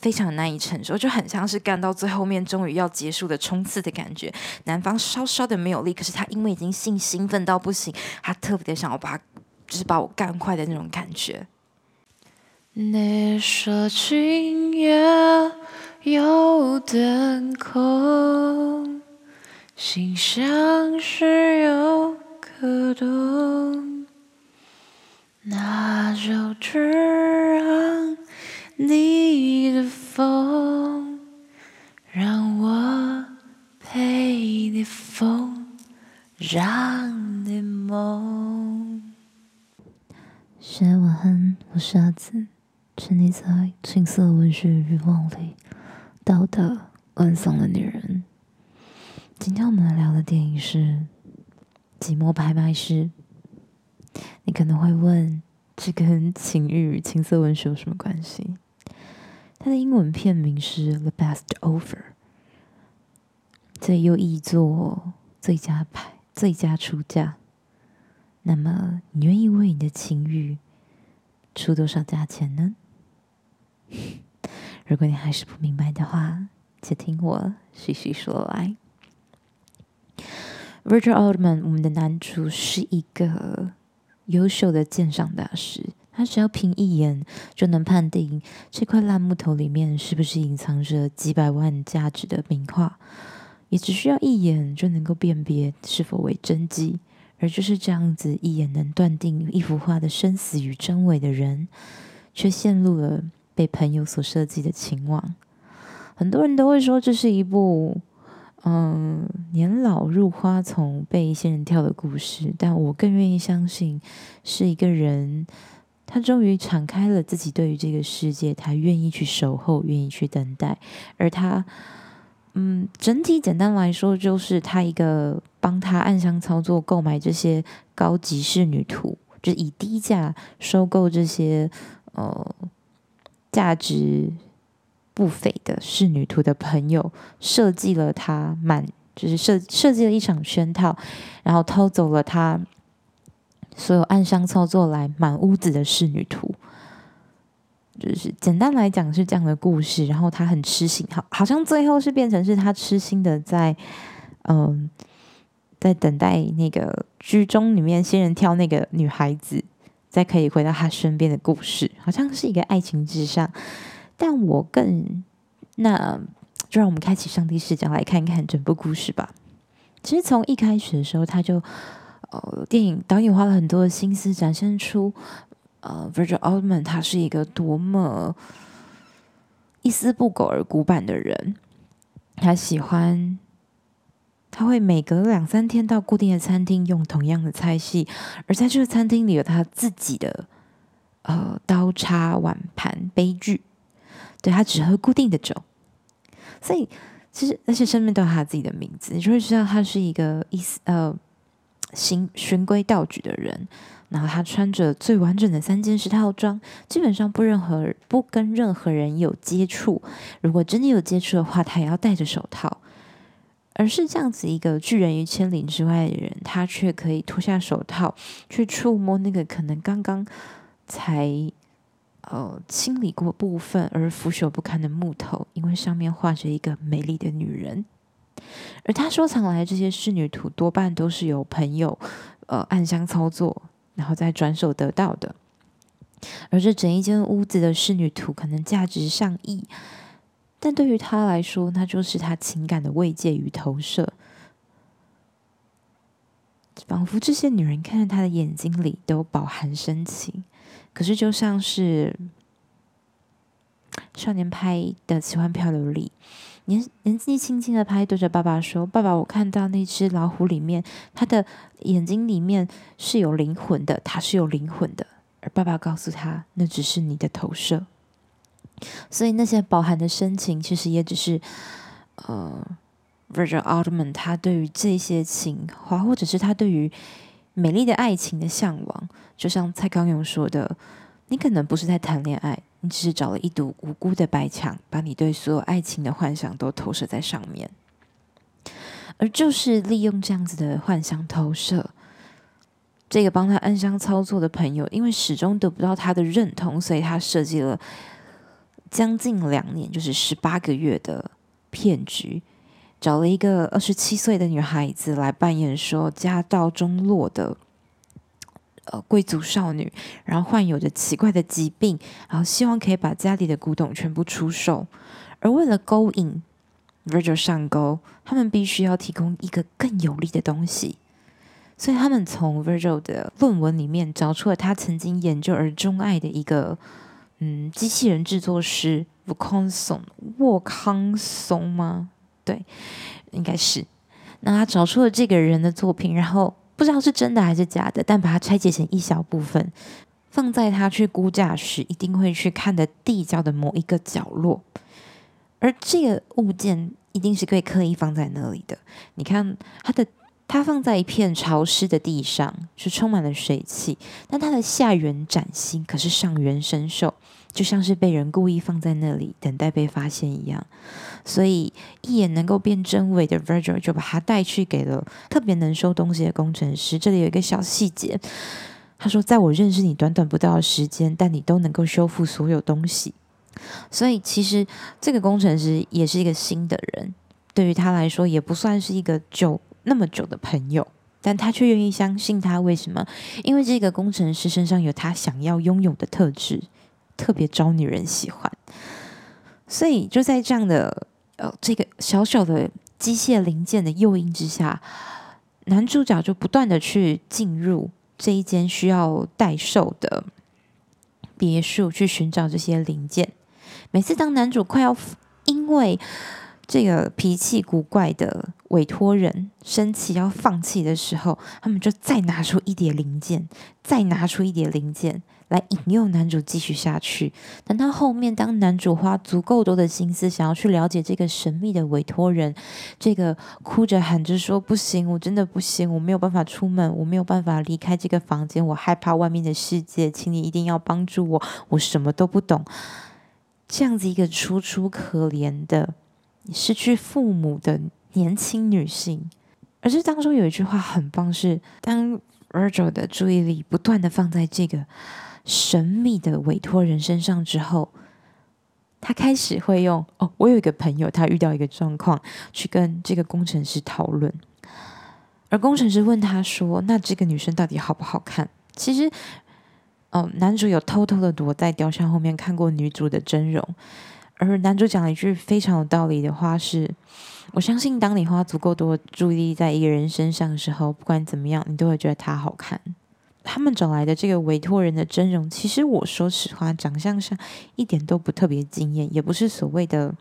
非常难以承受，就很像是干到最后面，终于要结束的冲刺的感觉。男方稍稍的没有力，可是他因为已经性兴奋到不行，他特别的想要把，就是把我干坏的那种感觉。你说今夜有点空，心像是有个洞，那就只让你的风，让我陪你疯，让你梦。现在晚安，我是阿梓，沉溺在情色文学欲望里，到达晚上的女人。今天我们来聊的电影是《寂寞拍卖师》。你可能会问，这跟情欲与情色文学有什么关系？它的英文片名是《The Best Offer》，这又译作“最佳拍”“最佳出价”。那么，你愿意为你的情欲出多少价钱呢？如果你还是不明白的话，就听我细细说来。Virgil Altman，我们的男主是一个优秀的鉴赏大师。他只要凭一眼就能判定这块烂木头里面是不是隐藏着几百万价值的名画，也只需要一眼就能够辨别是否为真迹。而就是这样子一眼能断定一幅画的生死与真伪的人，却陷入了被朋友所设计的情网。很多人都会说这是一部嗯年老入花丛被仙人跳的故事，但我更愿意相信是一个人。他终于敞开了自己对于这个世界，他愿意去守候，愿意去等待。而他，嗯，整体简单来说，就是他一个帮他暗箱操作购买这些高级仕女图，就是以低价收购这些呃价值不菲的仕女图的朋友，设计了他满，就是设设计了一场圈套，然后偷走了他。所有暗箱操作来满屋子的仕女图，就是简单来讲是这样的故事。然后他很痴心，好，好像最后是变成是他痴心的在，嗯，在等待那个居中里面仙人跳那个女孩子，再可以回到他身边的故事，好像是一个爱情至上。但我更，那就让我们开启上帝视角来看一看整部故事吧。其实从一开始的时候，他就。呃，电影导演花了很多的心思展现出，呃，Roger Altman 他是一个多么一丝不苟而古板的人。他喜欢，他会每隔两三天到固定的餐厅用同样的菜系，而在这个餐厅里有他自己的呃刀叉碗盘杯具。对，他只喝固定的酒，所以其实那些上面都有他自己的名字，你就会知道他是一个意思呃。行循规蹈矩的人，然后他穿着最完整的三件式套装，基本上不任何不跟任何人有接触。如果真的有接触的话，他也要戴着手套。而是这样子一个拒人于千里之外的人，他却可以脱下手套去触摸那个可能刚刚才呃清理过部分而腐朽不堪的木头，因为上面画着一个美丽的女人。而他收藏来这些仕女图，多半都是由朋友，呃，暗箱操作，然后再转手得到的。而这整一间屋子的仕女图，可能价值上亿，但对于他来说，那就是他情感的慰藉与投射，仿佛这些女人看着他的眼睛里都饱含深情。可是，就像是少年派的《奇幻漂流》里。年年纪轻轻的拍，对着爸爸说：“爸爸，我看到那只老虎里面，他的眼睛里面是有灵魂的，他是有灵魂的。”而爸爸告诉他：“那只是你的投射。”所以那些饱含的深情，其实也只是呃，Roger Altman 他对于这些情话，或者是他对于美丽的爱情的向往，就像蔡康永说的：“你可能不是在谈恋爱。”你只是找了一堵无辜的白墙，把你对所有爱情的幻想都投射在上面，而就是利用这样子的幻想投射，这个帮他暗箱操作的朋友，因为始终得不到他的认同，所以他设计了将近两年，就是十八个月的骗局，找了一个二十七岁的女孩子来扮演说家道中落的呃贵族少女，然后患有着奇怪的疾病，然后希望可以把家里的古董全部出售，而为了勾引 Virgil 上钩，他们必须要提供一个更有利的东西。所以他们从 Virgil 的论文里面找出了他曾经研究而钟爱的一个嗯机器人制作师沃康松沃康松吗？对，应该是。那他找出了这个人的作品，然后不知道是真的还是假的，但把它拆解成一小部分，放在他去估价时一定会去看的地窖的某一个角落。而这个物件一定是被刻意放在那里的。你看它的。它放在一片潮湿的地上，是充满了水汽，但它的下缘崭新，可是上缘生锈，就像是被人故意放在那里，等待被发现一样。所以一眼能够辨真伪的 Virgil 就把它带去给了特别能收东西的工程师。这里有一个小细节，他说：“在我认识你短短不到的时间，但你都能够修复所有东西。”所以其实这个工程师也是一个新的人，对于他来说也不算是一个旧。那么久的朋友，但他却愿意相信他。为什么？因为这个工程师身上有他想要拥有的特质，特别招女人喜欢。所以就在这样的呃这个小小的机械零件的诱因之下，男主角就不断的去进入这一间需要代售的别墅去寻找这些零件。每次当男主快要因为这个脾气古怪的委托人生气要放弃的时候，他们就再拿出一叠零件，再拿出一叠零件来引诱男主继续下去。等到后面，当男主花足够多的心思想要去了解这个神秘的委托人，这个哭着喊着说：“不行，我真的不行，我没有办法出门，我没有办法离开这个房间，我害怕外面的世界，请你一定要帮助我，我什么都不懂。”这样子一个楚楚可怜的。失去父母的年轻女性，而这当中有一句话很棒是，是当 Virgil 的注意力不断的放在这个神秘的委托人身上之后，他开始会用哦，我有一个朋友，他遇到一个状况，去跟这个工程师讨论，而工程师问他说：“那这个女生到底好不好看？”其实，哦，男主有偷偷的躲在雕像后面看过女主的真容。而男主讲了一句非常有道理的话是：“我相信，当你花足够多注意力在一个人身上的时候，不管怎么样，你都会觉得他好看。”他们找来的这个委托人的真容，其实我说实话，长相上一点都不特别惊艳，也不是所谓的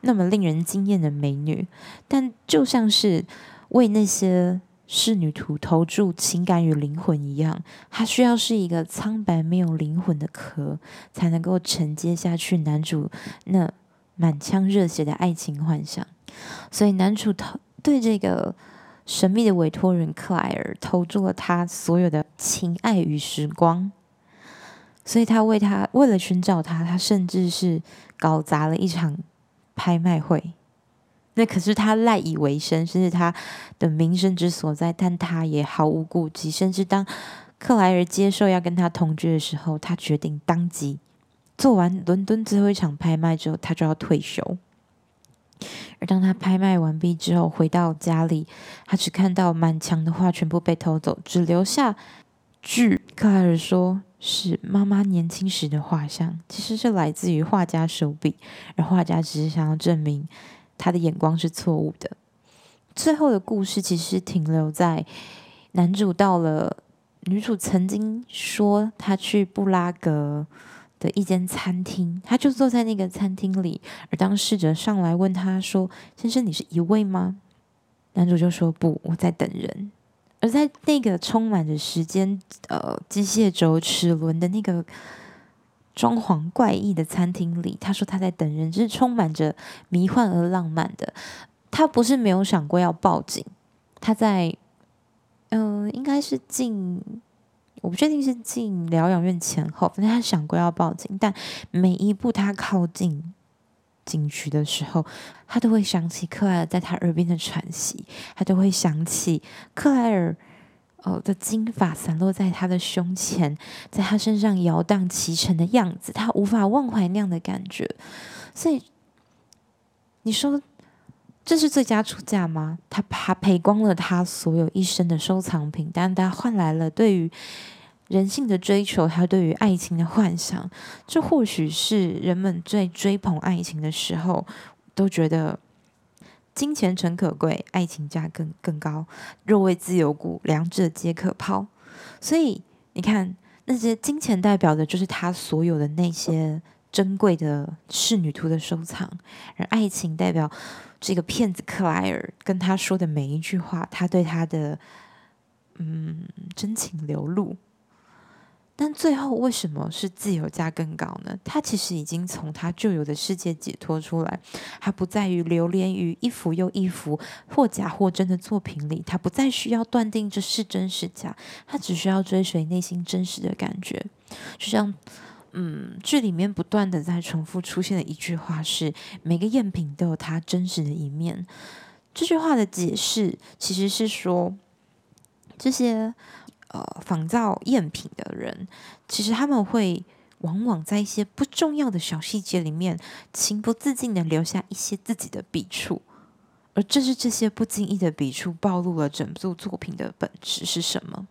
那么令人惊艳的美女，但就像是为那些。仕女图投注情感与灵魂一样，她需要是一个苍白没有灵魂的壳，才能够承接下去男主那满腔热血的爱情幻想。所以男主投对这个神秘的委托人克莱尔投注了他所有的情爱与时光。所以他为他为了寻找他，他甚至是搞砸了一场拍卖会。那可是他赖以为生，甚至他的名声之所在，但他也毫无顾忌。甚至当克莱尔接受要跟他同居的时候，他决定当即做完伦敦最后一场拍卖之后，他就要退休。而当他拍卖完毕之后，回到家里，他只看到满墙的画全部被偷走，只留下据克莱尔说是妈妈年轻时的画像，其实是来自于画家手笔，而画家只是想要证明。他的眼光是错误的。最后的故事其实停留在男主到了女主曾经说他去布拉格的一间餐厅，他就坐在那个餐厅里。而当侍者上来问他说：“先生，你是一位吗？”男主就说：“不，我在等人。”而在那个充满着时间、呃，机械轴、齿轮的那个。装潢怪异的餐厅里，他说他在等人，是充满着迷幻而浪漫的。他不是没有想过要报警，他在，嗯、应该是进，我不确定是进疗养院前后，反正他想过要报警，但每一步他靠近警局的时候，他都会想起克莱尔在他耳边的喘息，他都会想起克莱尔哦的金发散落在他的胸前，在他身上摇荡骑乘的样子，他无法忘怀那样的感觉。所以你说这是最佳出价吗？他他赔光了他所有一生的收藏品，但他换来了对于人性的追求，他对于爱情的幻想。这或许是人们最追捧爱情的时候都觉得。金钱诚可贵，爱情价更更高。若为自由故，两者皆可抛。所以你看，那些金钱代表的就是他所有的那些珍贵的仕女图的收藏，而爱情代表这个骗子克莱尔跟他说的每一句话，他对他的嗯真情流露。但最后为什么是自由价更高呢？他其实已经从他旧有的世界解脱出来，他不在于流连于一幅又一幅或假或真的作品里，他不再需要断定这是真是假，他只需要追随内心真实的感觉。就像，嗯，剧里面不断的在重复出现的一句话是：每个赝品都有它真实的一面。这句话的解释其实是说，这些。呃，仿造赝品的人，其实他们会往往在一些不重要的小细节里面，情不自禁的留下一些自己的笔触，而正是这些不经意的笔触，暴露了整部作品的本质是什么。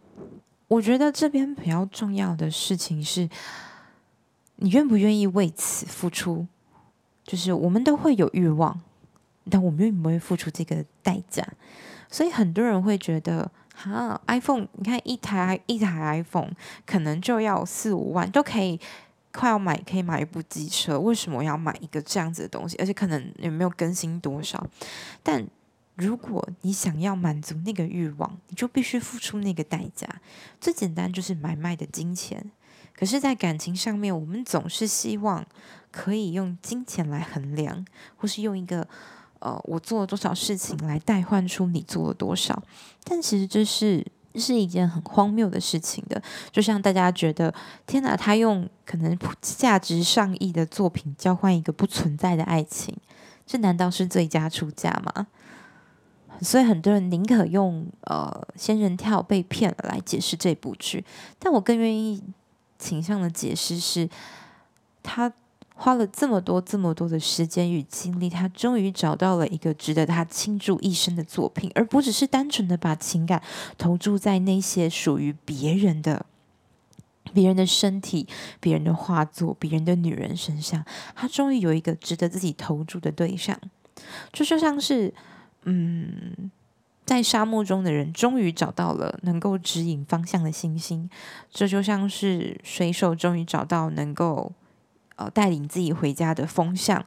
我觉得这边比较重要的事情是，你愿不愿意为此付出？就是我们都会有欲望，但我们愿不愿意付出这个代价？所以很多人会觉得。哈，iPhone，你看一台一台 iPhone 可能就要四五万，都可以快要买，可以买一部机车。为什么要买一个这样子的东西？而且可能也没有更新多少。但如果你想要满足那个欲望，你就必须付出那个代价。最简单就是买卖的金钱。可是，在感情上面，我们总是希望可以用金钱来衡量，或是用一个。呃，我做了多少事情来代换出你做了多少？但其实这是是一件很荒谬的事情的。就像大家觉得，天哪，他用可能价值上亿的作品交换一个不存在的爱情，这难道是最佳出价吗？所以很多人宁可用呃仙人跳被骗来解释这部剧，但我更愿意倾向的解释是，他。花了这么多、这么多的时间与精力，他终于找到了一个值得他倾注一生的作品，而不只是单纯的把情感投注在那些属于别人的、别人的身体、别人的画作、别人的女人身上。他终于有一个值得自己投注的对象，这就，就像是，嗯，在沙漠中的人终于找到了能够指引方向的星星，这就像是水手终于找到能够。呃，带领自己回家的风向，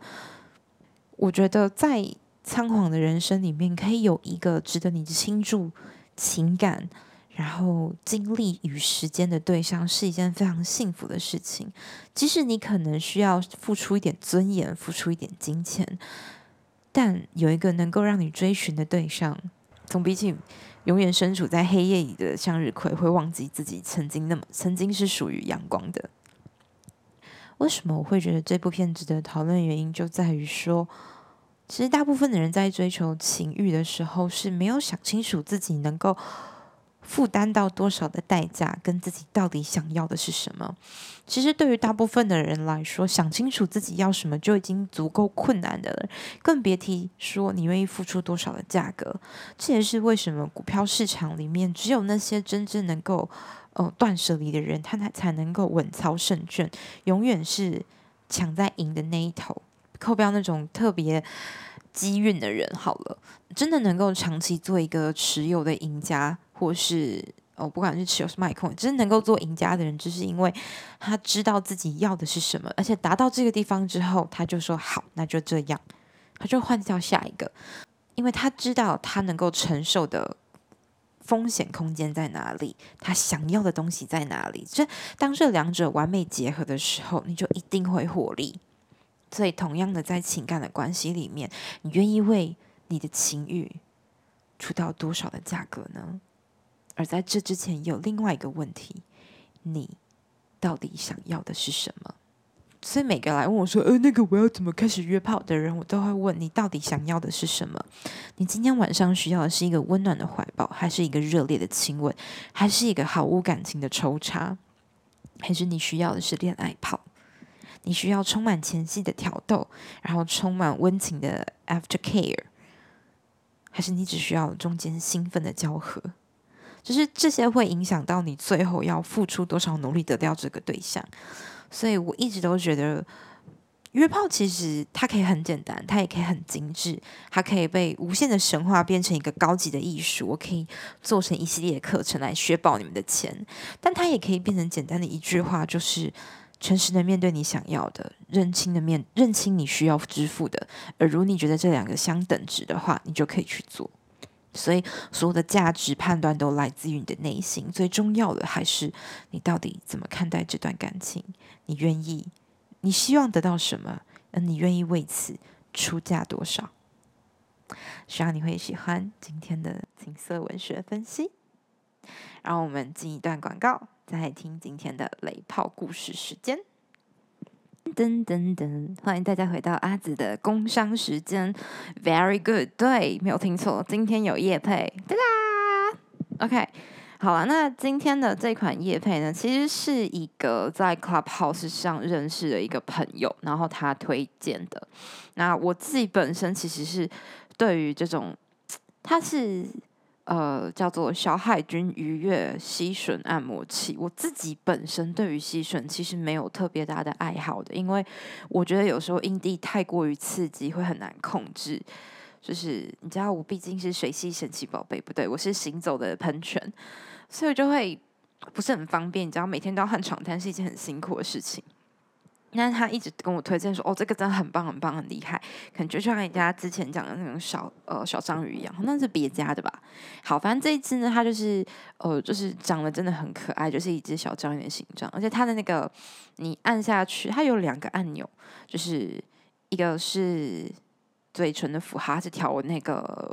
我觉得在仓皇的人生里面，可以有一个值得你倾注情感、然后精力与时间的对象，是一件非常幸福的事情。即使你可能需要付出一点尊严，付出一点金钱，但有一个能够让你追寻的对象，总比起永远身处在黑夜里的向日葵会忘记自己曾经那么曾经是属于阳光的。为什么我会觉得这部片子的讨论？原因就在于说，其实大部分的人在追求情欲的时候是没有想清楚自己能够负担到多少的代价，跟自己到底想要的是什么。其实对于大部分的人来说，想清楚自己要什么就已经足够困难的了，更别提说你愿意付出多少的价格。这也是为什么股票市场里面只有那些真正能够。哦，断舍离的人，他才才能够稳操胜券，永远是抢在赢的那一头。扣标那种特别机运的人，好了，真的能够长期做一个持有的赢家，或是哦，不管是持有是卖空，真的能够做赢家的人，就是因为他知道自己要的是什么，而且达到这个地方之后，他就说好，那就这样，他就换掉下一个，因为他知道他能够承受的。风险空间在哪里？他想要的东西在哪里？这当这两者完美结合的时候，你就一定会获利。所以，同样的，在情感的关系里面，你愿意为你的情欲出到多少的价格呢？而在这之前，有另外一个问题：你到底想要的是什么？所以每个来问我说：“呃，那个我要怎么开始约炮的人，我都会问你到底想要的是什么？你今天晚上需要的是一个温暖的怀抱，还是一个热烈的亲吻，还是一个毫无感情的抽插，还是你需要的是恋爱炮？你需要充满前戏的挑逗，然后充满温情的 after care，还是你只需要中间兴奋的交合？就是这些会影响到你最后要付出多少努力得到这个对象。”所以我一直都觉得，约炮其实它可以很简单，它也可以很精致，它可以被无限的神话变成一个高级的艺术。我可以做成一系列课程来削爆你们的钱，但它也可以变成简单的一句话，就是诚实的面对你想要的，认清的面认清你需要支付的。而如你觉得这两个相等值的话，你就可以去做。所以，所有的价值判断都来自于你的内心。最重要的还是你到底怎么看待这段感情？你愿意？你希望得到什么？而你愿意为此出价多少？希望你会喜欢今天的情色文学分析。然后我们进一段广告，再听今天的雷炮故事时间。噔噔噔！欢迎大家回到阿紫的工商时间。Very good，对，没有听错，今天有夜配，哒啦。OK，好了，那今天的这款夜配呢，其实是一个在 Clubhouse 上认识的一个朋友，然后他推荐的。那我自己本身其实是对于这种，他是。呃，叫做小海军愉悦吸吮按摩器。我自己本身对于吸吮其实没有特别大的爱好的，因为我觉得有时候阴蒂太过于刺激会很难控制。就是你知道，我毕竟是水系神奇宝贝，不对，我是行走的喷泉，所以就会不是很方便。你知道，每天都要换床单是一件很辛苦的事情。那他一直跟我推荐说：“哦，这个真的很棒，很棒，很厉害，感觉就像人家之前讲的那种小呃小章鱼一样，那是别家的吧？好，反正这一只呢，它就是呃，就是长得真的很可爱，就是一只小章鱼的形状，而且它的那个你按下去，它有两个按钮，就是一个是嘴唇的符号，它是调那个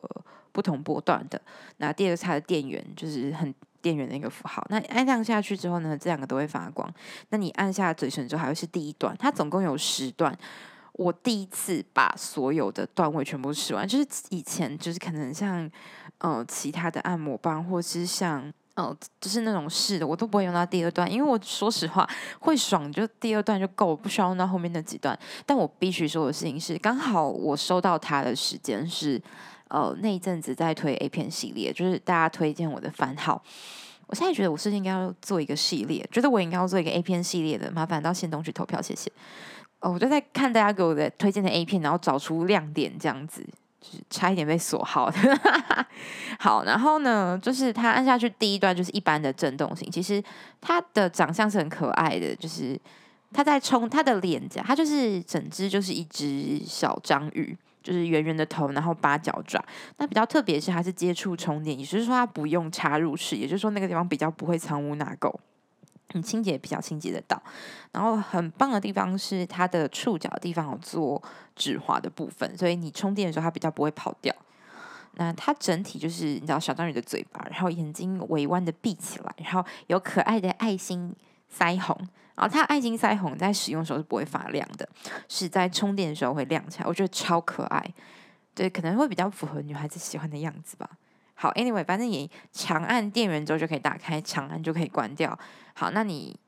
不同波段的，那第二个是它的电源，就是很。”电源的一个符号，那按亮下去之后呢，这两个都会发光。那你按下嘴唇之后，还会是第一段，它总共有十段。我第一次把所有的段位全部试完，就是以前就是可能像呃其他的按摩棒，或是像呃就是那种试的，我都不会用到第二段，因为我说实话会爽，就第二段就够，不需要用到后面那几段。但我必须说的事情是，刚好我收到它的时间是。呃，那一阵子在推 A 片系列，就是大家推荐我的番号。我现在觉得我是应该要做一个系列，觉得我应该要做一个 A 片系列的，麻烦到限动去投票，谢谢。哦，我就在看大家给我的推荐的 A 片，然后找出亮点，这样子，就是差一点被锁号的。好，然后呢，就是他按下去第一段就是一般的震动型，其实他的长相是很可爱的，就是他在冲他的脸颊，他就是整只就是一只小章鱼。就是圆圆的头，然后八角爪。那比较特别是它是接触充电，也就是说它不用插入式，也就是说那个地方比较不会藏污纳垢，你清洁，比较清洁得到。然后很棒的地方是它的触角的地方有做止滑的部分，所以你充电的时候它比较不会跑掉。那它整体就是你知道小章鱼的嘴巴，然后眼睛微弯的闭起来，然后有可爱的爱心腮红。然后它爱心腮红在使用的时候是不会发亮的，是在充电的时候会亮起来，我觉得超可爱，对，可能会比较符合女孩子喜欢的样子吧。好，anyway，反正你长按电源之后就可以打开，长按就可以关掉。好，那你。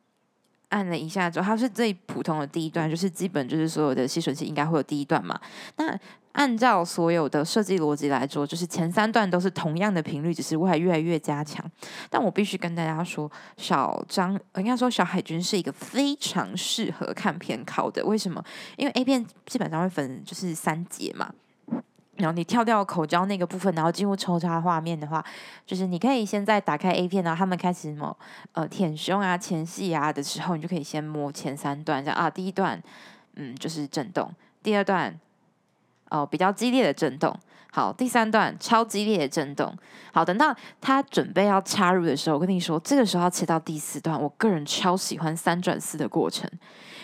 按了一下之后，它是最普通的第一段，就是基本就是所有的吸吮器应该会有第一段嘛。那按照所有的设计逻辑来说，就是前三段都是同样的频率，只是会越来越加强。但我必须跟大家说，小张应该说小海军是一个非常适合看片考的。为什么？因为 A 片基本上会分就是三节嘛。然后你跳掉口交那个部分，然后进入抽插画面的话，就是你可以先在打开 A 片，然后他们开始什么呃舔胸啊、前戏啊的时候，你就可以先摸前三段，这样啊，第一段嗯就是震动，第二段哦、比较激烈的震动，好，第三段超激烈的震动，好，等到他准备要插入的时候，我跟你说，这个时候要切到第四段，我个人超喜欢三转四的过程，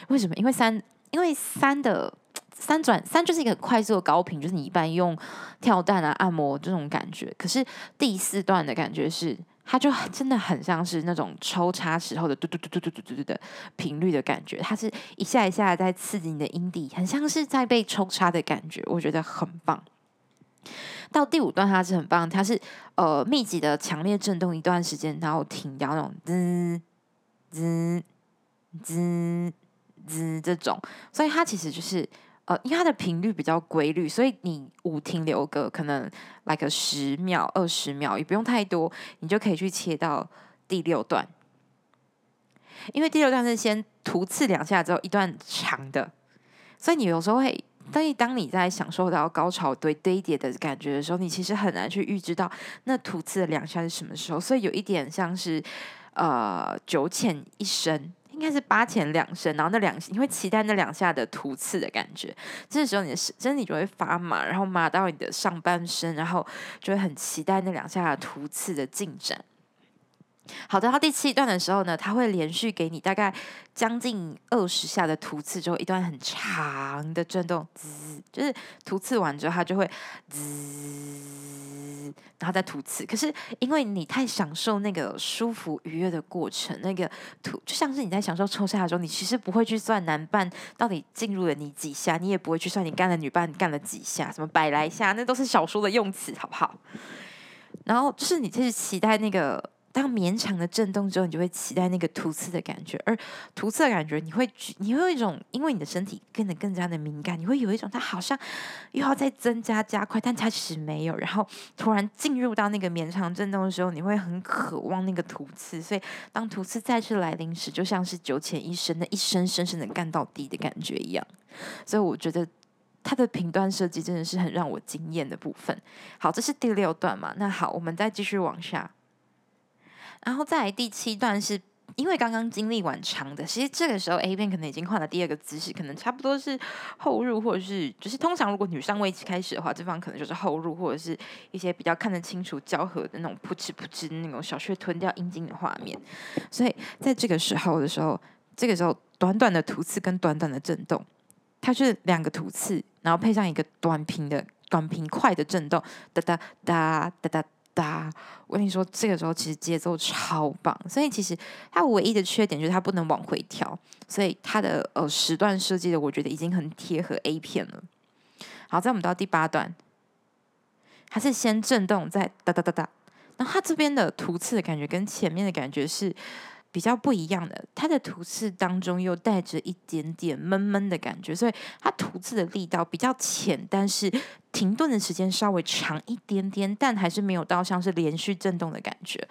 为什么？因为三因为三的。三转三就是一个很快速的高频，就是你一般用跳蛋啊、按摩这种感觉。可是第四段的感觉是它就真的很像是那种抽插时候的嘟嘟嘟嘟嘟嘟嘟嘟的频率的感觉，它是一下一下在刺激你的阴蒂，很像是在被抽插的感觉，我觉得很棒。到第五段它是很棒，它是呃密集的强烈震动一段时间，然后停掉那种滋滋滋滋这种，所以它其实就是。呃，因为它的频率比较规律，所以你五停留个可能来个十秒、二十秒，也不用太多，你就可以去切到第六段。因为第六段是先突刺两下之后一段长的，所以你有时候会，但当你在享受到高潮堆堆叠的感觉的时候，你其实很难去预知到那突刺的两下是什么时候，所以有一点像是呃九浅一深。应该是八前两深，然后那两你会期待那两下的突刺的感觉，这时候你的身体就会发麻，然后麻到你的上半身，然后就会很期待那两下的突刺的进展。好的，到第七段的时候呢，它会连续给你大概将近二十下的突刺，之后一段很长的震动，滋，就是突刺完之后它就会滋，然后再突刺。可是因为你太享受那个舒服愉悦的过程，那个突就像是你在享受抽插的时候，你其实不会去算男伴到底进入了你几下，你也不会去算你干了女伴干了几下，什么百来下，那都是小说的用词，好不好？然后就是你就是期待那个。当绵长的震动之后，你就会期待那个突刺的感觉，而突刺的感觉，你会你会有一种，因为你的身体变得更加的敏感，你会有一种它好像又要再增加加快，但它其实没有。然后突然进入到那个绵长震动的时候，你会很渴望那个突刺，所以当突刺再次来临时，就像是九浅一深的一深深深的干到底的感觉一样。所以我觉得它的频段设计真的是很让我惊艳的部分。好，这是第六段嘛？那好，我们再继续往下。然后再来第七段是，因为刚刚经历完长的，其实这个时候 A 片可能已经换了第二个姿势，可能差不多是后入，或者是就是通常如果女上位开始的话，这方可能就是后入，或者是一些比较看得清楚交合的那种噗嗤噗嗤那种小穴吞掉阴茎的画面。所以在这个时候的时候，这个时候短短的吐刺跟短短的震动，它是两个吐刺，然后配上一个短频的短频快的震动，哒哒哒哒哒。哒！我跟你说，这个时候其实节奏超棒，所以其实它唯一的缺点就是它不能往回调，所以它的呃时段设计的，我觉得已经很贴合 A 片了。好，再我们到第八段，它是先震动，再哒哒哒哒，然后它这边的图次的感觉跟前面的感觉是比较不一样的，它的吐刺当中又带着一点点闷闷的感觉，所以它吐刺的力道比较浅，但是停顿的时间稍微长一点点，但还是没有到像是连续震动的感觉。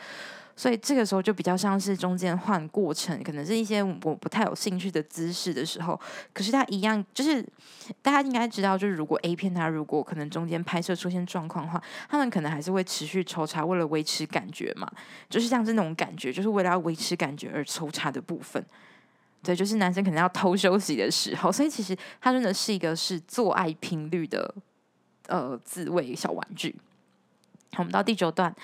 所以这个时候就比较像是中间换过程，可能是一些我不太有兴趣的姿势的时候。可是它一样，就是大家应该知道，就是如果 A 片它如果可能中间拍摄出现状况的话，他们可能还是会持续抽查，为了维持感觉嘛。就是像是那种感觉，就是为了要维持感觉而抽查的部分。对，就是男生可能要偷休息的时候。所以其实它真的是一个是做爱频率的呃自慰小玩具。好，我们到第九段。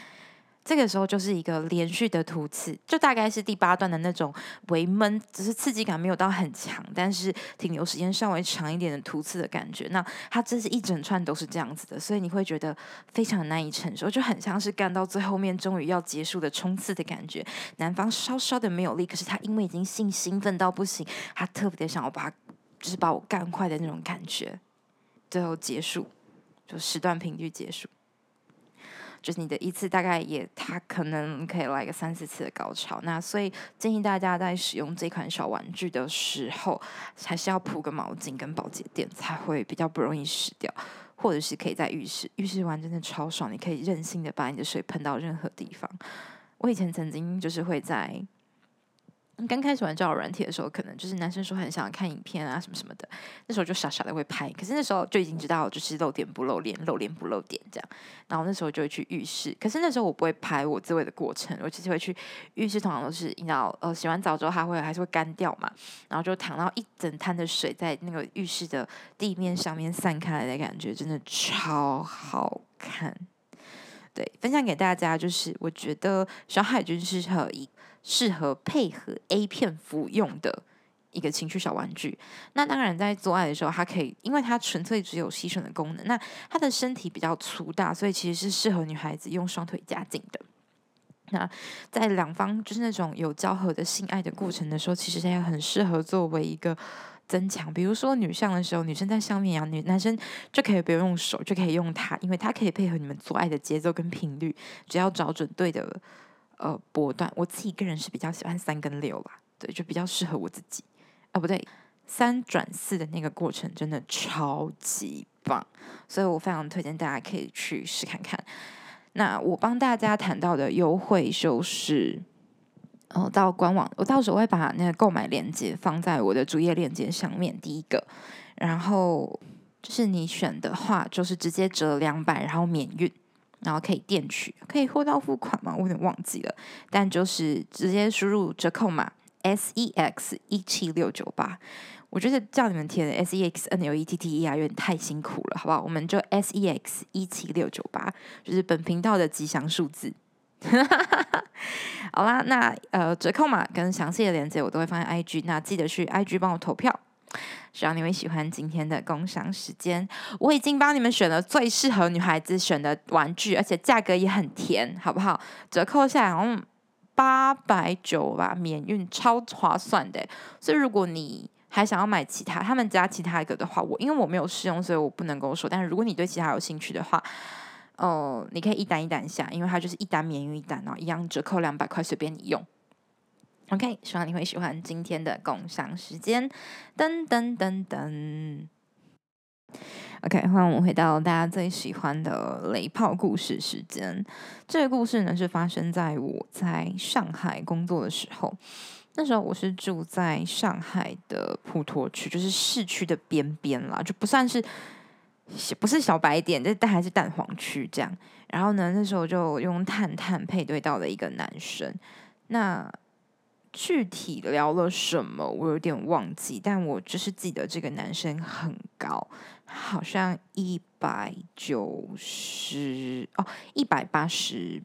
这个时候就是一个连续的突刺，就大概是第八段的那种微闷，只是刺激感没有到很强，但是停留时间稍微长一点的突刺的感觉。那它这是一整串都是这样子的，所以你会觉得非常难以承受，就很像是干到最后面终于要结束的冲刺的感觉。男方稍稍的没有力，可是他因为已经性兴奋到不行，他特别的想要把就是把我干坏的那种感觉，最后结束，就时段频率结束。就是你的一次大概也，它可能可以来个三四次的高潮。那所以建议大家在使用这款小玩具的时候，还是要铺个毛巾跟保洁垫，才会比较不容易湿掉。或者是可以在浴室，浴室玩真的超爽，你可以任性的把你的水喷到任何地方。我以前曾经就是会在。刚开始玩交友软体的时候，可能就是男生说很想看影片啊什么什么的，那时候就傻傻的会拍。可是那时候就已经知道，就是露点不露脸，露脸不露点这样。然后那时候就会去浴室，可是那时候我不会拍我自慰的过程，我其实会去浴室，通常都是你知道，呃，洗完澡之后它会还是会干掉嘛，然后就躺到一整滩的水在那个浴室的地面上面散开来的感觉，真的超好看。对，分享给大家，就是我觉得小海军适合一适合配合 A 片服用的一个情趣小玩具。那当然，在做爱的时候，它可以，因为它纯粹只有吸吮的功能。那它的身体比较粗大，所以其实是适合女孩子用双腿夹紧的。那在两方就是那种有交合的性爱的过程的时候，其实它也很适合作为一个增强。比如说女上的时候，女生在上面啊，女男生就可以不用用手，就可以用它，因为它可以配合你们做爱的节奏跟频率，只要找准对的呃波段。我自己个人是比较喜欢三跟六啦，对，就比较适合我自己。啊，不对，三转四的那个过程真的超级棒，所以我非常推荐大家可以去试看看。那我帮大家谈到的优惠就是，哦，到官网，我到时候会把那个购买链接放在我的主页链接上面。第一个，然后就是你选的话，就是直接折两百，然后免运，然后可以电取，可以货到付款吗？我有点忘记了，但就是直接输入折扣码 S E X 一七六九八。我觉得叫你们填 S E X N L E T T E 啊，有点太辛苦了，好不好？我们就 S E X 一七六九八，就是本频道的吉祥数字。好啦，那呃折扣码跟详细的链接我都会放在 I G，那记得去 I G 帮我投票，希望你会喜欢今天的工商时间。我已经帮你们选了最适合女孩子选的玩具，而且价格也很甜，好不好？折扣下来好像八百九吧，免运，超划算的。所以如果你还想要买其他，他们家其他一个的话，我因为我没有试用，所以我不能够说。但是如果你对其他有兴趣的话，哦、你可以一单一单下，因为它就是一单免运一单，哦一样折扣两百块，随便你用。OK，希望你会喜欢今天的共享时间。噔噔噔噔。OK，欢迎我们回到大家最喜欢的雷炮故事时间。这个故事呢是发生在我在上海工作的时候。那时候我是住在上海的普陀区，就是市区的边边啦，就不算是不是小白点，但还是蛋黄区这样。然后呢，那时候就用探探配对到了一个男生。那具体聊了什么，我有点忘记，但我就是记得这个男生很高，好像一百九十哦，一百八十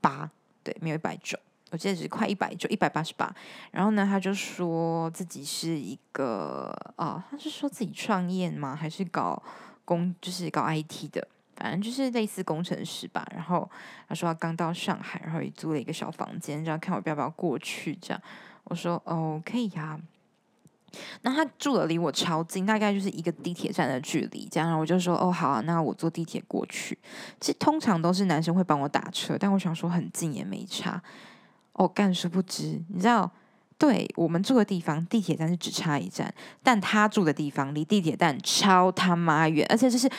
八，对，没有一百九。我记得只是快一百，九一百八十八。然后呢，他就说自己是一个哦，他是说自己创业吗？还是搞工，就是搞 IT 的，反正就是类似工程师吧。然后他说他刚到上海，然后也租了一个小房间，这样看我要不要过去。这样我说哦，可以呀。那他住的离我超近，大概就是一个地铁站的距离。这样我就说哦，好啊，那我坐地铁过去。其实通常都是男生会帮我打车，但我想说很近也没差。哦，干殊不知，你知道，对我们住的地方，地铁站是只差一站，但他住的地方离地铁站超他妈远，而且就是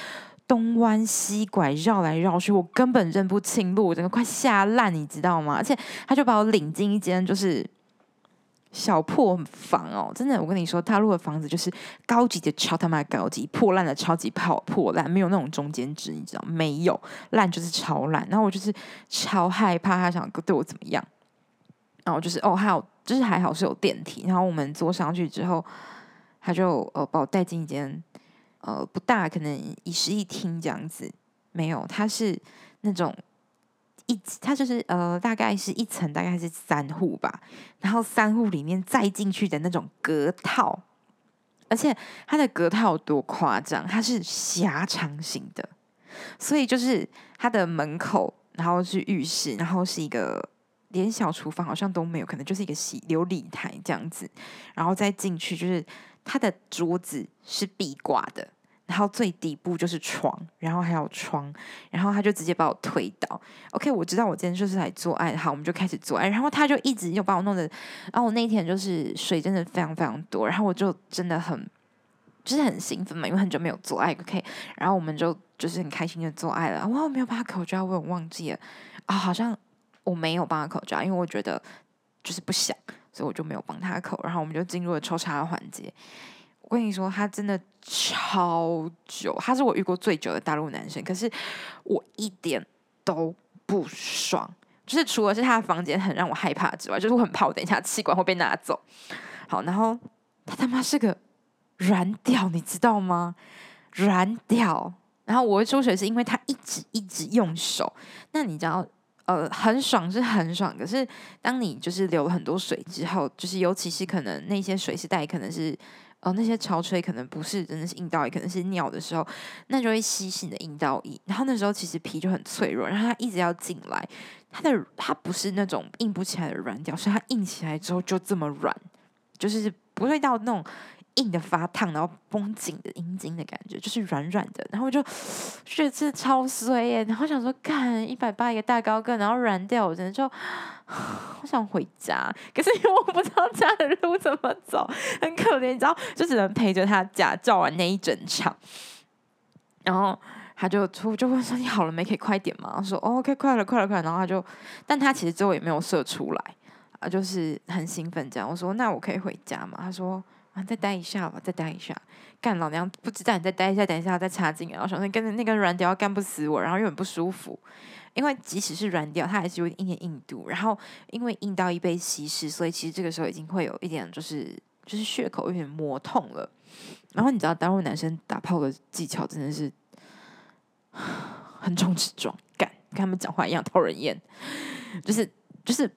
东弯西拐，绕来绕去，我根本认不清路，我整个快吓烂，你知道吗？而且他就把我领进一间就是小破房哦，真的，我跟你说，大陆的房子就是高级的超他妈高级，破烂的超级破破烂，没有那种中间值，你知道，没有烂就是超烂，然后我就是超害怕他想对我怎么样。然后就是哦，还有就是还好是有电梯，然后我们坐上去之后，他就呃把我带进一间呃不大，可能一室一厅这样子，没有，它是那种一，它就是呃大概是一层，大概是三户吧，然后三户里面再进去的那种隔套，而且它的隔套有多夸张，它是狭长型的，所以就是它的门口，然后是浴室，然后是一个。连小厨房好像都没有，可能就是一个洗流理台这样子，然后再进去就是它的桌子是壁挂的，然后最底部就是床，然后还有窗，然后他就直接把我推倒。OK，我知道我今天就是来做爱，好，我们就开始做爱，然后他就一直又把我弄得，然后我那天就是水真的非常非常多，然后我就真的很就是很兴奋嘛，因为很久没有做爱，OK，然后我们就就是很开心的做爱了，哇，我没有把他口交，我有忘记了啊，好像。我没有帮他口交，因为我觉得就是不想，所以我就没有帮他口。然后我们就进入了抽查的环节。我跟你说，他真的超久，他是我遇过最久的大陆男生。可是我一点都不爽，就是除了是他的房间很让我害怕之外，就是我很怕我等一下气管会被拿走。好，然后他他妈是个软屌，你知道吗？软屌。然后我会出水是因为他一直一直用手。那你知道？呃，很爽是很爽，可是当你就是流了很多水之后，就是尤其是可能那些水是带可能是呃，那些潮吹可能不是真的是阴道液，可能是尿的时候，那就会吸吸你的阴道液。然后那时候其实皮就很脆弱，然后它一直要进来，它的它不是那种硬不起来的软掉，是它硬起来之后就这么软，就是不会到那种。硬的发烫，然后绷紧的阴茎的感觉，就是软软的，然后我就 觉得这超衰耶，然后想说，干一百八一个大高个，然后软掉，我真的就 好想回家，可是因为我不知道家的路怎么走，很可怜，你知道，就只能陪着他家照完那一整场，然后他就出就问说：“你好了没？可以快点吗？”我说：“，OK，快了，快了，快了。”然后他就，但他其实最后也没有射出来啊，就是很兴奋这样。我说：“那我可以回家吗？”他说。啊，再待一下吧，再待一下。干老娘不知道你再待一下，等一下再插进来。然后想说跟着那根软屌干不死我，然后又很不舒服。因为即使是软屌，它还是有一点硬度。然后因为硬到一被稀释，所以其实这个时候已经会有一点就是就是血口有点磨痛了。然后你知道，大陆男生打炮的技巧真的是横冲直撞，干跟他们讲话一样讨人厌，就是就是。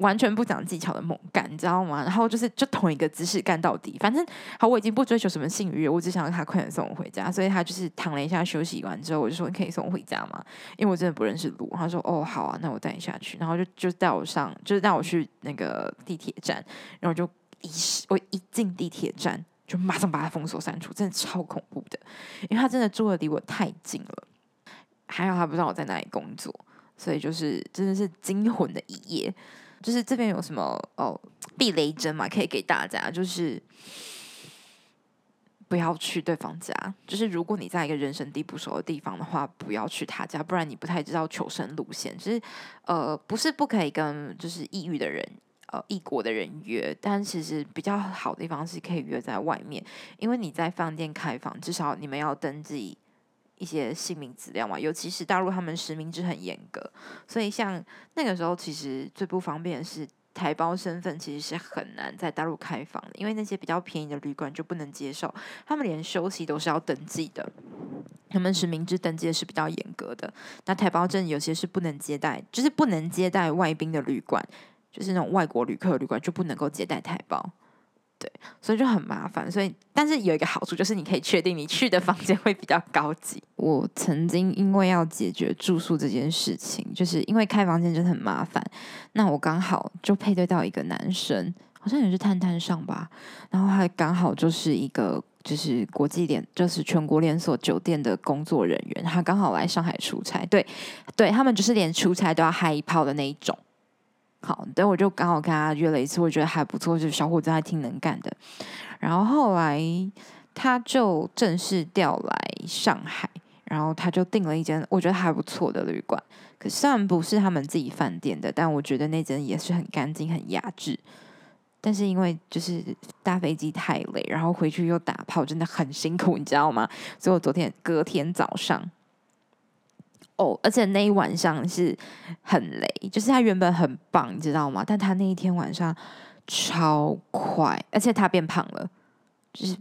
完全不讲技巧的猛干，你知道吗？然后就是就同一个姿势干到底。反正好，我已经不追求什么性欲，我只想让他快点送我回家。所以他就是躺了一下休息完之后，我就说：“你可以送我回家吗？”因为我真的不认识路。他说：“哦，好啊，那我带你下去。”然后就就带我上，就是带我去那个地铁站。然后就一我一进地铁站，就马上把他封锁删除，真的超恐怖的，因为他真的住的离我太近了。还好他不知道我在哪里工作，所以就是真的是惊魂的一夜。就是这边有什么哦避雷针嘛，可以给大家，就是不要去对方家。就是如果你在一个人生地不熟的地方的话，不要去他家，不然你不太知道求生路线。就是呃，不是不可以跟就是异域的人呃异国的人约，但其实比较好的地方是可以约在外面，因为你在饭店开房，至少你们要登记。一些姓名资料嘛，尤其是大陆他们实名制很严格，所以像那个时候，其实最不方便的是台胞身份，其实是很难在大陆开房的，因为那些比较便宜的旅馆就不能接受，他们连休息都是要登记的，他们实名制登记的是比较严格的。那台胞证有些是不能接待，就是不能接待外宾的旅馆，就是那种外国旅客旅馆就不能够接待台胞。对，所以就很麻烦。所以，但是有一个好处就是，你可以确定你去的房间会比较高级。我曾经因为要解决住宿这件事情，就是因为开房间真的很麻烦。那我刚好就配对到一个男生，好像也是探探上吧。然后他刚好就是一个就是国际连，就是全国连锁酒店的工作人员，他刚好来上海出差。对，对他们就是连出差都要嗨一炮的那一种。好，等我就刚好跟他约了一次，我觉得还不错，就是小伙子还挺能干的。然后后来他就正式调来上海，然后他就订了一间我觉得还不错的旅馆。可虽然不是他们自己饭店的，但我觉得那间也是很干净、很雅致。但是因为就是搭飞机太累，然后回去又打炮，真的很辛苦，你知道吗？所以我昨天隔天早上。哦，而且那一晚上是很雷，就是他原本很棒，你知道吗？但他那一天晚上超快，而且他变胖了，就是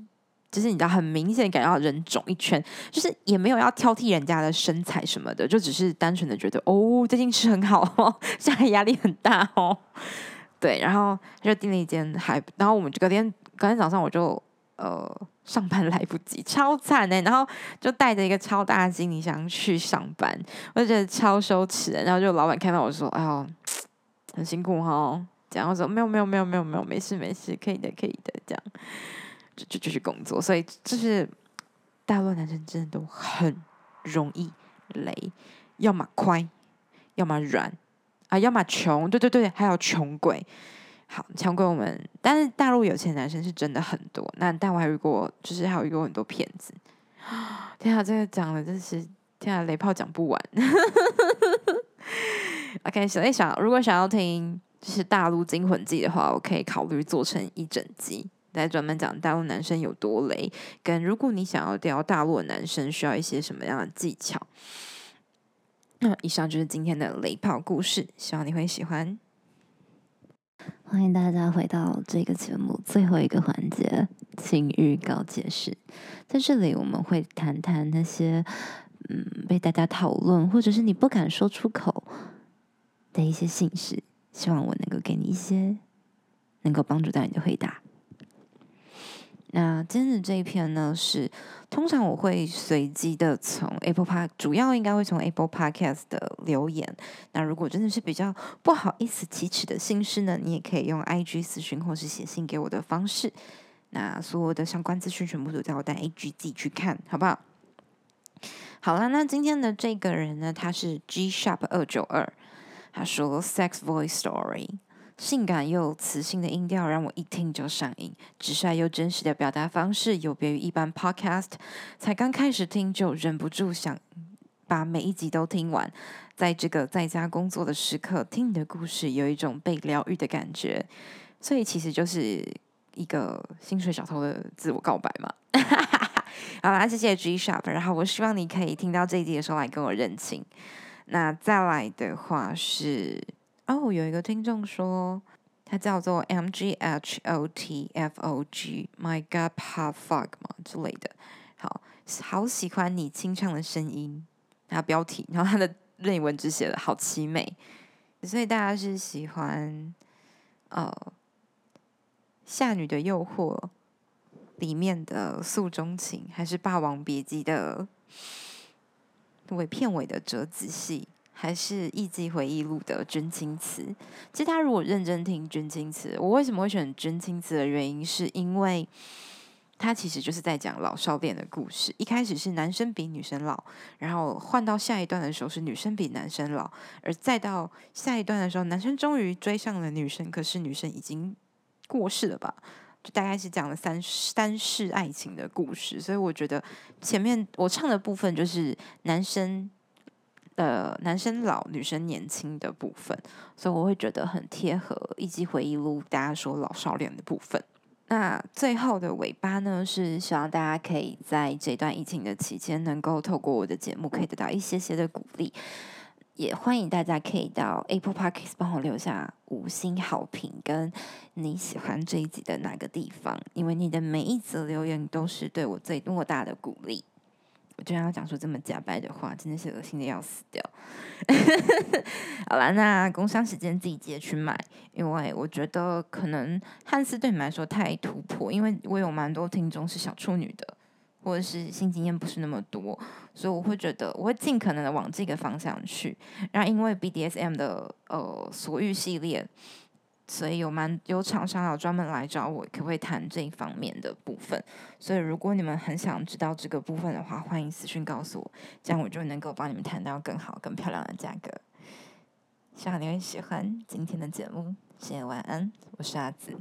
就是你知道，很明显感觉到人肿一圈，就是也没有要挑剔人家的身材什么的，就只是单纯的觉得哦，最近吃很好哦，现在压力很大哦，对，然后就订了一间还，然后我们隔天隔天早上我就。呃，上班 来不及，超惨的、然后就带着一个超大的行李箱去上班，我就觉得超羞耻。然后就老板看到我说：“哎呦，很辛苦哈。”这样我说：“没有，没有，没有，没有，没有，没事，没事，可以的，可以的。”这样就就继续工作。所以就是大陆男生真的都很容易雷，要么快，要么软啊，要么穷。对对对，还有穷鬼。好，强过我们，但是大陆有钱男生是真的很多。那但我还遇过，就是还有遇过很多骗子。天啊，这个讲的真是天啊，雷炮讲不完。OK，想一想，如果想要听就是大陆惊魂记的话，我可以考虑做成一整集，来专门讲大陆男生有多雷。跟如果你想要钓大陆的男生，需要一些什么样的技巧？那以上就是今天的雷炮故事，希望你会喜欢。欢迎大家回到这个节目最后一个环节——请预告解释。在这里，我们会谈谈那些嗯被大家讨论，或者是你不敢说出口的一些信息。希望我能够给你一些能够帮助到你的回答。那今天的这一篇呢，是通常我会随机的从 Apple Park，主要应该会从 Apple Podcast 的留言。那如果真的是比较不好意思启齿的心事呢，你也可以用 IG 私讯或是写信给我的方式。那所有的相关资讯全部都在我的 IG 自己去看，好不好？好了，那今天的这个人呢，他是 G Sharp 二九二，他说 Sex Voice Story。性感又磁性的音调让我一听就上瘾，直率又真实的表达方式有别于一般 podcast，才刚开始听就忍不住想把每一集都听完。在这个在家工作的时刻，听你的故事有一种被疗愈的感觉，所以其实就是一个薪水小偷的自我告白嘛。好啦，谢谢 G Shop，然后我希望你可以听到这一集的时候来跟我认亲。那再来的话是。哦，有一个听众说，他叫做 M G H O T F O G，My God, Hot Fuck 嘛之类的。好，好喜欢你清唱的声音。他标题，然后他的 内文只写了好凄美，所以大家是喜欢呃《夏女的诱惑》里面的诉衷情，还是《霸王别姬》的尾片尾的折子戏？还是《艺伎回忆录》的真情词。其实他如果认真听真情词，我为什么会选真情词的原因，是因为他其实就是在讲老少恋的故事。一开始是男生比女生老，然后换到下一段的时候是女生比男生老，而再到下一段的时候，男生终于追上了女生，可是女生已经过世了吧？就大概是讲了三三世爱情的故事。所以我觉得前面我唱的部分就是男生。呃，男生老，女生年轻的部分，所以我会觉得很贴合《以及回忆录》大家说老少恋的部分。那最后的尾巴呢，是希望大家可以在这段疫情的期间，能够透过我的节目，可以得到一些些的鼓励。也欢迎大家可以到 Apple Podcast 帮我留下五星好评，跟你喜欢这一集的哪个地方，因为你的每一则留言都是对我最莫大的鼓励。我居然要讲出这么假掰的话，真的是恶心的要死掉。好了，那工商时间自己记得去买，因为我觉得可能汉斯对你们来说太突破，因为我有蛮多听众是小处女的，或者是性经验不是那么多，所以我会觉得我会尽可能的往这个方向去。然后因为 BDSM 的呃所欲系列。所以有蛮有厂商有专门来找我，可不可以谈这一方面的部分？所以如果你们很想知道这个部分的话，欢迎私讯告诉我，这样我就能够帮你们谈到更好、更漂亮的价格。希望你会喜欢今天的节目，谢谢，晚安，我是阿紫。